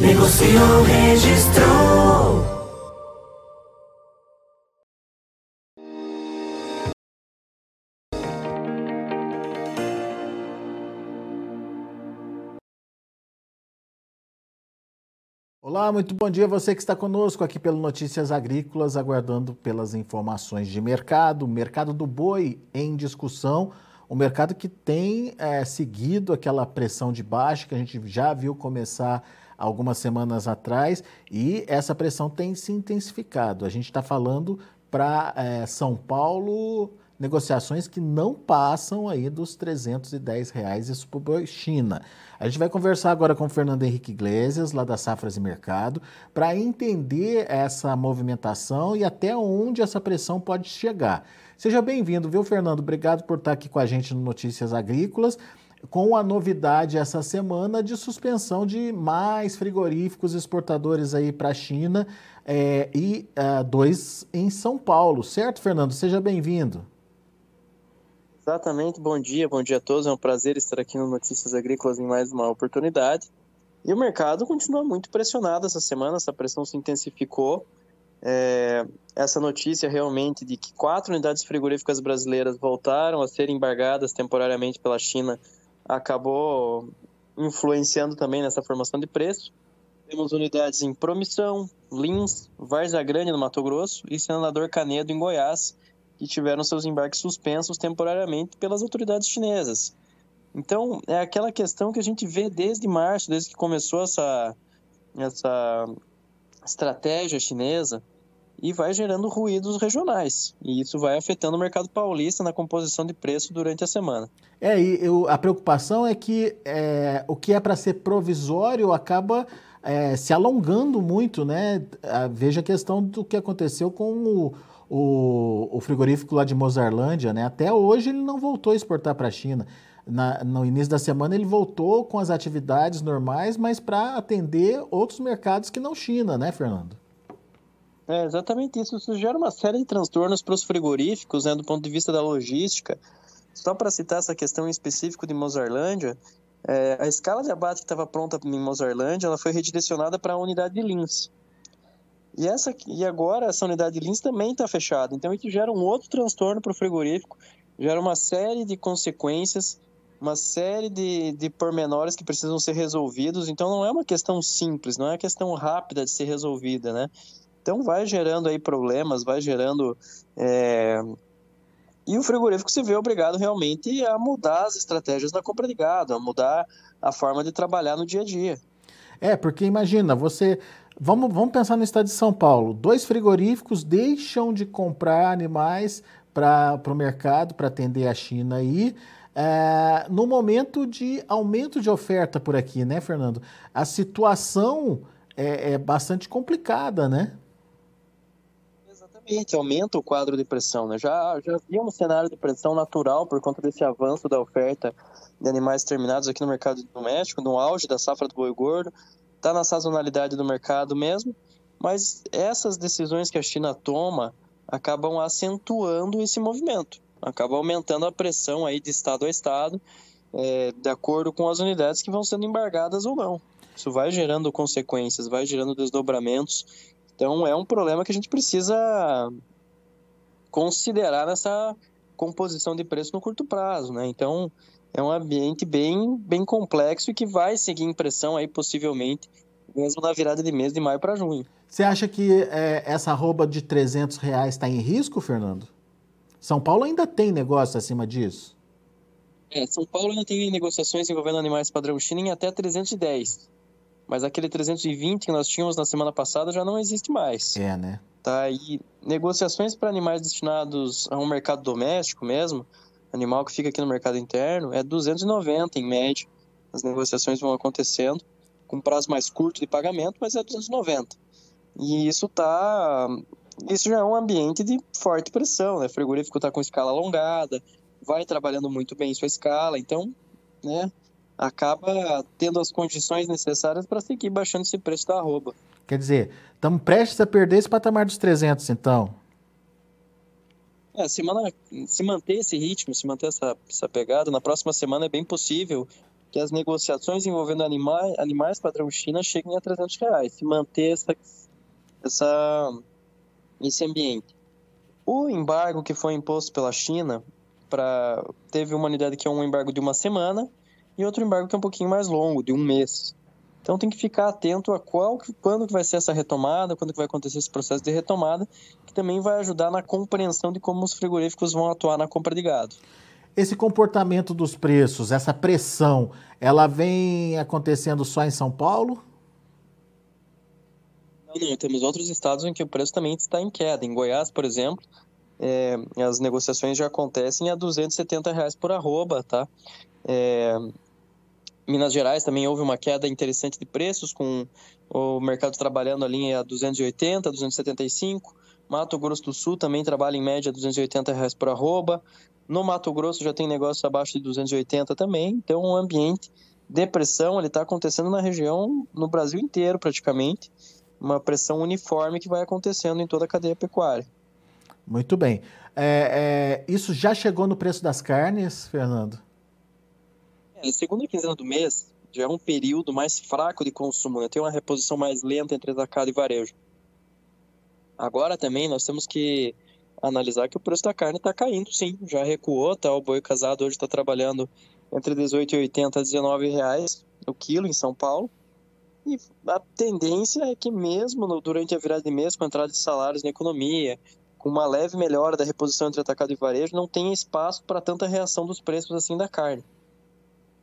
Negociou, registrou. Olá, muito bom dia você que está conosco aqui pelo Notícias Agrícolas, aguardando pelas informações de mercado, mercado do boi em discussão, o mercado que tem é, seguido aquela pressão de baixa que a gente já viu começar algumas semanas atrás e essa pressão tem se intensificado. A gente está falando para é, São Paulo negociações que não passam aí dos 310 reais isso para China. A gente vai conversar agora com o Fernando Henrique Iglesias, lá da Safras e Mercado, para entender essa movimentação e até onde essa pressão pode chegar. Seja bem-vindo, viu, Fernando? Obrigado por estar aqui com a gente no Notícias Agrícolas com a novidade essa semana de suspensão de mais frigoríficos exportadores aí para a China é, e uh, dois em São Paulo, certo, Fernando? Seja bem-vindo. Exatamente, bom dia, bom dia a todos. É um prazer estar aqui no Notícias Agrícolas em mais uma oportunidade. E o mercado continua muito pressionado essa semana, essa pressão se intensificou. É, essa notícia realmente de que quatro unidades frigoríficas brasileiras voltaram a ser embargadas temporariamente pela China acabou influenciando também nessa formação de preço. Temos unidades em Promissão, Lins, Várzea Grande no Mato Grosso e Senador Canedo em Goiás, que tiveram seus embarques suspensos temporariamente pelas autoridades chinesas. Então, é aquela questão que a gente vê desde março, desde que começou essa, essa estratégia chinesa, e vai gerando ruídos regionais. E isso vai afetando o mercado paulista na composição de preço durante a semana. É, e eu, a preocupação é que é, o que é para ser provisório acaba é, se alongando muito, né? Veja a questão do que aconteceu com o, o, o frigorífico lá de Mozarlândia, né? Até hoje ele não voltou a exportar para a China. Na, no início da semana ele voltou com as atividades normais, mas para atender outros mercados que não China, né, Fernando? É exatamente isso. Isso gera uma série de transtornos para os frigoríficos, né, do ponto de vista da logística. Só para citar essa questão em específico de Mozarlândia, é, a escala de abate que estava pronta em Mozarlândia, ela foi redirecionada para a unidade de Lins. E, essa, e agora essa unidade de Lins também está fechada. Então isso gera um outro transtorno para o frigorífico, gera uma série de consequências, uma série de, de pormenores que precisam ser resolvidos. Então não é uma questão simples, não é uma questão rápida de ser resolvida, né? Então vai gerando aí problemas, vai gerando. É... E o frigorífico se vê obrigado realmente a mudar as estratégias da compra de gado, a mudar a forma de trabalhar no dia a dia. É, porque imagina, você. Vamos, vamos pensar no estado de São Paulo. Dois frigoríficos deixam de comprar animais para o mercado, para atender a China aí. É, no momento de aumento de oferta por aqui, né, Fernando? A situação é, é bastante complicada, né? Exatamente, aumenta o quadro de pressão. Né? Já, já havia um cenário de pressão natural por conta desse avanço da oferta de animais terminados aqui no mercado doméstico, no auge da safra do boi gordo, está na sazonalidade do mercado mesmo, mas essas decisões que a China toma acabam acentuando esse movimento, acabam aumentando a pressão aí de estado a estado, é, de acordo com as unidades que vão sendo embargadas ou não. Isso vai gerando consequências, vai gerando desdobramentos então é um problema que a gente precisa considerar nessa composição de preço no curto prazo, né? Então é um ambiente bem, bem complexo e que vai seguir impressão aí possivelmente mesmo na virada de mês de maio para junho. Você acha que é, essa arroba de 300 reais está em risco, Fernando? São Paulo ainda tem negócio acima disso? É, São Paulo ainda tem negociações envolvendo animais padrão China em até 310 mas aquele 320 que nós tínhamos na semana passada já não existe mais. É, né? Tá, e negociações para animais destinados a um mercado doméstico mesmo, animal que fica aqui no mercado interno, é 290 em média. As negociações vão acontecendo com prazo mais curto de pagamento, mas é 290. E isso tá isso já é um ambiente de forte pressão, né? O frigorífico está com escala alongada, vai trabalhando muito bem sua escala, então, né, acaba tendo as condições necessárias para seguir baixando esse preço da arroba. Quer dizer, estamos prestes a perder esse patamar dos 300, então? É, semana, se manter esse ritmo, se manter essa, essa pegada, na próxima semana é bem possível que as negociações envolvendo animais, animais padrão China cheguem a 300 reais. Se manter essa, essa, esse ambiente. O embargo que foi imposto pela China para teve uma unidade que é um embargo de uma semana e outro embargo que é um pouquinho mais longo, de um mês. Então tem que ficar atento a qual, quando que vai ser essa retomada, quando que vai acontecer esse processo de retomada, que também vai ajudar na compreensão de como os frigoríficos vão atuar na compra de gado. Esse comportamento dos preços, essa pressão, ela vem acontecendo só em São Paulo? Não, não, temos outros estados em que o preço também está em queda. Em Goiás, por exemplo, é, as negociações já acontecem a 270 reais por arroba, tá? É, Minas Gerais também houve uma queda interessante de preços, com o mercado trabalhando ali a 280, 275. Mato Grosso do Sul também trabalha em média 280 reais por arroba. No Mato Grosso já tem negócio abaixo de 280 também. Então, o ambiente de pressão ele está acontecendo na região, no Brasil inteiro praticamente. Uma pressão uniforme que vai acontecendo em toda a cadeia pecuária. Muito bem. É, é, isso já chegou no preço das carnes, Fernando? É, segunda quinzena do mês já é um período mais fraco de consumo, né? tem uma reposição mais lenta entre atacado e varejo. Agora também nós temos que analisar que o preço da carne está caindo, sim, já recuou, tá? O boi casado hoje está trabalhando entre 18,80 a 19 reais o quilo em São Paulo. E a tendência é que mesmo no, durante a virada de mês, com a entrada de salários na economia, com uma leve melhora da reposição entre atacado e varejo, não tenha espaço para tanta reação dos preços assim da carne.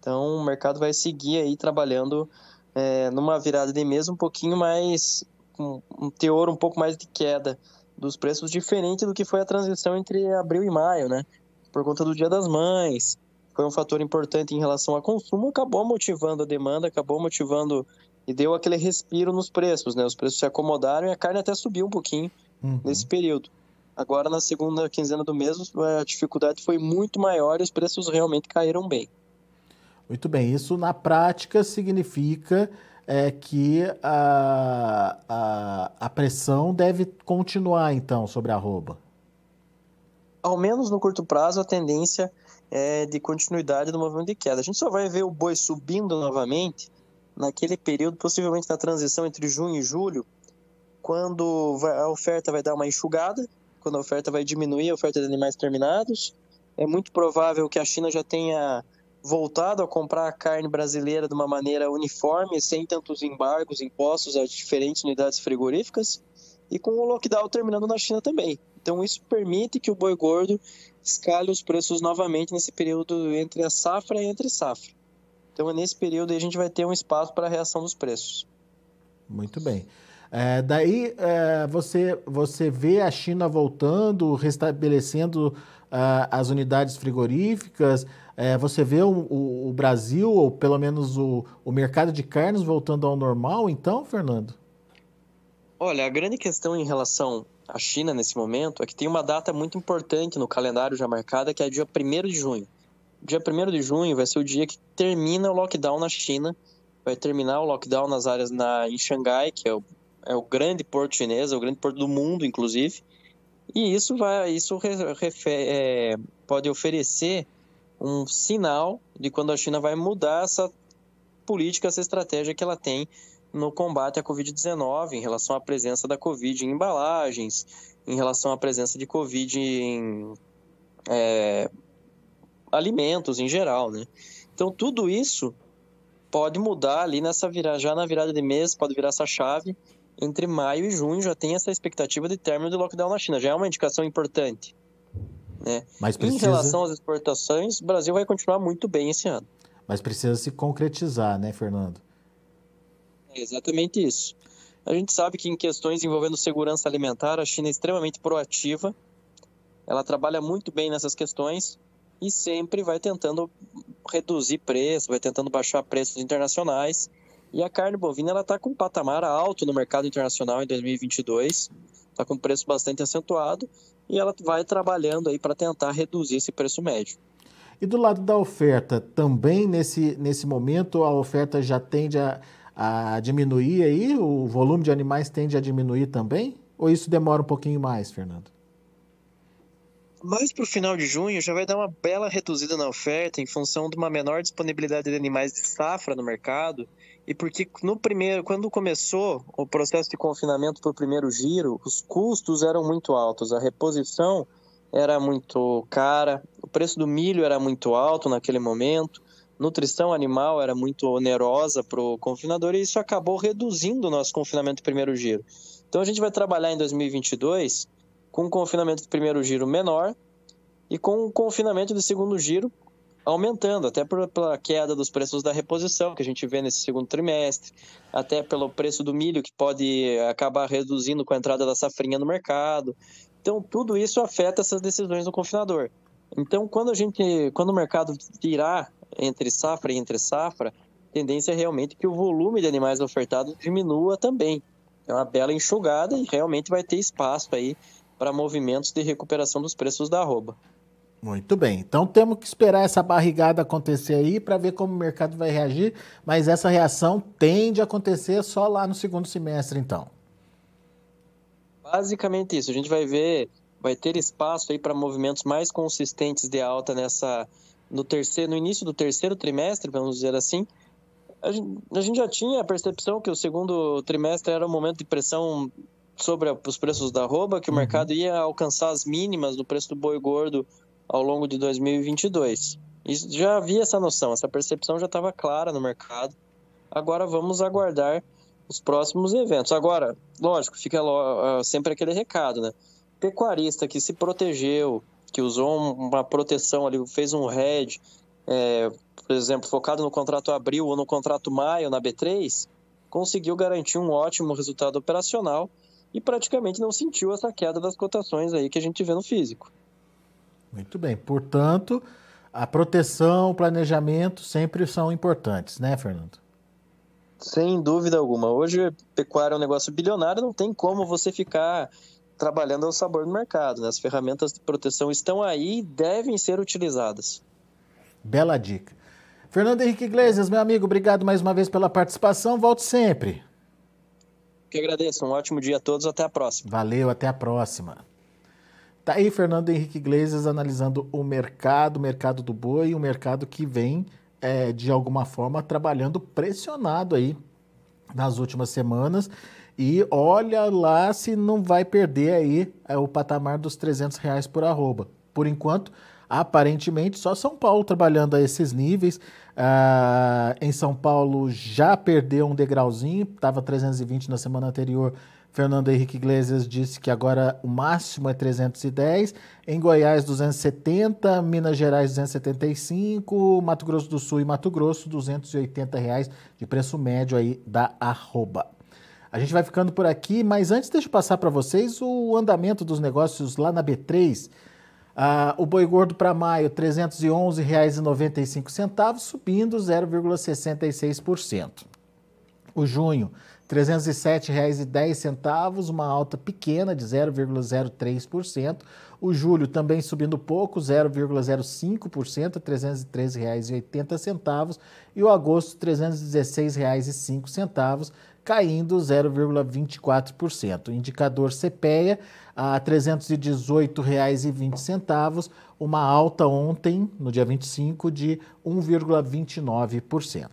Então o mercado vai seguir aí trabalhando é, numa virada de mês um pouquinho mais, com um teor um pouco mais de queda dos preços, diferente do que foi a transição entre abril e maio, né? Por conta do Dia das Mães, foi um fator importante em relação ao consumo, acabou motivando a demanda, acabou motivando e deu aquele respiro nos preços, né? Os preços se acomodaram e a carne até subiu um pouquinho uhum. nesse período. Agora, na segunda quinzena do mês, a dificuldade foi muito maior e os preços realmente caíram bem. Muito bem, isso na prática significa é, que a, a, a pressão deve continuar, então, sobre a arroba. Ao menos no curto prazo, a tendência é de continuidade do movimento de queda. A gente só vai ver o boi subindo novamente naquele período, possivelmente na transição entre junho e julho, quando a oferta vai dar uma enxugada, quando a oferta vai diminuir a oferta de animais terminados. É muito provável que a China já tenha voltado a comprar a carne brasileira de uma maneira uniforme, sem tantos embargos, impostos a diferentes unidades frigoríficas, e com o lockdown terminando na China também. Então isso permite que o boi gordo escale os preços novamente nesse período entre a safra e entre safra. Então é nesse período a gente vai ter um espaço para a reação dos preços. Muito bem. É, daí é, você, você vê a China voltando, restabelecendo uh, as unidades frigoríficas, é, você vê o, o, o, Brasil, ou pelo menos o, o mercado de carnes voltando ao normal, então, Fernando? Olha, a grande questão em relação à China nesse momento é que tem uma data muito importante no calendário já marcada, que é dia 1 de junho. Dia 1 de junho vai ser o dia que termina o lockdown na China, vai terminar o lockdown nas áreas na, em Xangai, que é o, é o grande porto chinês, é o grande porto do mundo, inclusive. E isso vai, isso é, pode oferecer um sinal de quando a China vai mudar essa política, essa estratégia que ela tem no combate à Covid-19, em relação à presença da Covid em embalagens, em relação à presença de Covid em é, alimentos em geral, né? Então tudo isso pode mudar ali nessa virada, já na virada de mês, pode virar essa chave. Entre maio e junho já tem essa expectativa de término do lockdown na China, já é uma indicação importante. Né? Mas precisa... Em relação às exportações, o Brasil vai continuar muito bem esse ano. Mas precisa se concretizar, né, Fernando? É exatamente isso. A gente sabe que em questões envolvendo segurança alimentar, a China é extremamente proativa. Ela trabalha muito bem nessas questões e sempre vai tentando reduzir preço, vai tentando baixar preços internacionais. E a carne bovina ela está com um patamar alto no mercado internacional em 2022, está com um preço bastante acentuado e ela vai trabalhando aí para tentar reduzir esse preço médio. E do lado da oferta, também nesse, nesse momento a oferta já tende a, a diminuir aí? O volume de animais tende a diminuir também? Ou isso demora um pouquinho mais, Fernando? Mais para o final de junho já vai dar uma bela reduzida na oferta em função de uma menor disponibilidade de animais de safra no mercado e porque no primeiro, quando começou o processo de confinamento para o primeiro giro, os custos eram muito altos, a reposição era muito cara, o preço do milho era muito alto naquele momento, nutrição animal era muito onerosa para o confinador e isso acabou reduzindo o nosso confinamento do primeiro giro. Então a gente vai trabalhar em 2022 com um confinamento do primeiro giro menor e com um confinamento do segundo giro aumentando, até pela queda dos preços da reposição que a gente vê nesse segundo trimestre, até pelo preço do milho que pode acabar reduzindo com a entrada da safrinha no mercado. Então, tudo isso afeta essas decisões do confinador. Então, quando a gente, quando o mercado tirar entre safra e entre safra, a tendência é realmente que o volume de animais ofertados diminua também. É uma bela enxugada e realmente vai ter espaço aí para movimentos de recuperação dos preços da arroba. Muito bem. Então temos que esperar essa barrigada acontecer aí para ver como o mercado vai reagir, mas essa reação tende a acontecer só lá no segundo semestre, então. Basicamente isso. A gente vai ver, vai ter espaço aí para movimentos mais consistentes de alta nessa no terceiro, no início do terceiro trimestre, vamos dizer assim. A gente, a gente já tinha a percepção que o segundo trimestre era um momento de pressão sobre os preços da arroba, que o uhum. mercado ia alcançar as mínimas do preço do boi gordo ao longo de 2022. Isso, já havia essa noção, essa percepção já estava clara no mercado. Agora vamos aguardar os próximos eventos. Agora, lógico, fica ah, sempre aquele recado, né? Pecuarista que se protegeu, que usou uma proteção ali, fez um hedge, é, por exemplo, focado no contrato abril ou no contrato maio na B3, conseguiu garantir um ótimo resultado operacional e praticamente não sentiu essa queda das cotações aí que a gente vê no físico. Muito bem. Portanto, a proteção, o planejamento sempre são importantes, né, Fernando? Sem dúvida alguma. Hoje, pecuária é um negócio bilionário, não tem como você ficar trabalhando ao sabor do mercado. Né? As ferramentas de proteção estão aí e devem ser utilizadas. Bela dica. Fernando Henrique Iglesias, meu amigo, obrigado mais uma vez pela participação. Volte sempre. Que agradeço. Um ótimo dia a todos. Até a próxima. Valeu, até a próxima. Tá aí Fernando Henrique Iglesias analisando o mercado, o mercado do boi, o mercado que vem é, de alguma forma trabalhando pressionado aí nas últimas semanas e olha lá se não vai perder aí é, o patamar dos 300 reais por arroba. Por enquanto, aparentemente só São Paulo trabalhando a esses níveis. Ah, em São Paulo já perdeu um degrauzinho, estava 320 na semana anterior, Fernando Henrique Iglesias disse que agora o máximo é 310. Em Goiás, 270. Minas Gerais, 275. Mato Grosso do Sul e Mato Grosso, 280 reais de preço médio aí da arroba. A gente vai ficando por aqui, mas antes deixa eu passar para vocês o andamento dos negócios lá na B3. Ah, o boi gordo para maio, R$ 311,95, subindo 0,66%. O junho, R$ 307,10, uma alta pequena de 0,03%. O julho também subindo pouco, 0,05%, R$ 313,80. E o agosto, R$ 316,05, caindo 0,24%. O indicador CPEA a R$ 318,20, uma alta ontem, no dia 25, de 1,29%.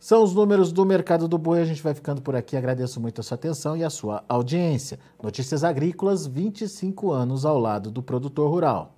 São os números do mercado do boi. A gente vai ficando por aqui. Agradeço muito a sua atenção e a sua audiência. Notícias Agrícolas, 25 anos ao lado do produtor rural.